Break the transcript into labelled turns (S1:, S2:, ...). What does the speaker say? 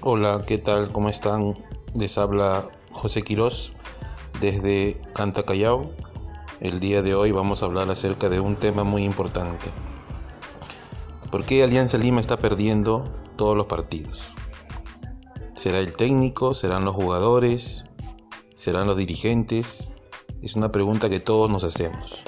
S1: Hola, ¿qué tal? ¿Cómo están? Les habla José Quirós desde Canta Callao. El día de hoy vamos a hablar acerca de un tema muy importante. ¿Por qué Alianza Lima está perdiendo todos los partidos? ¿Será el técnico? ¿Serán los jugadores? ¿Serán los dirigentes? Es una pregunta que todos nos hacemos.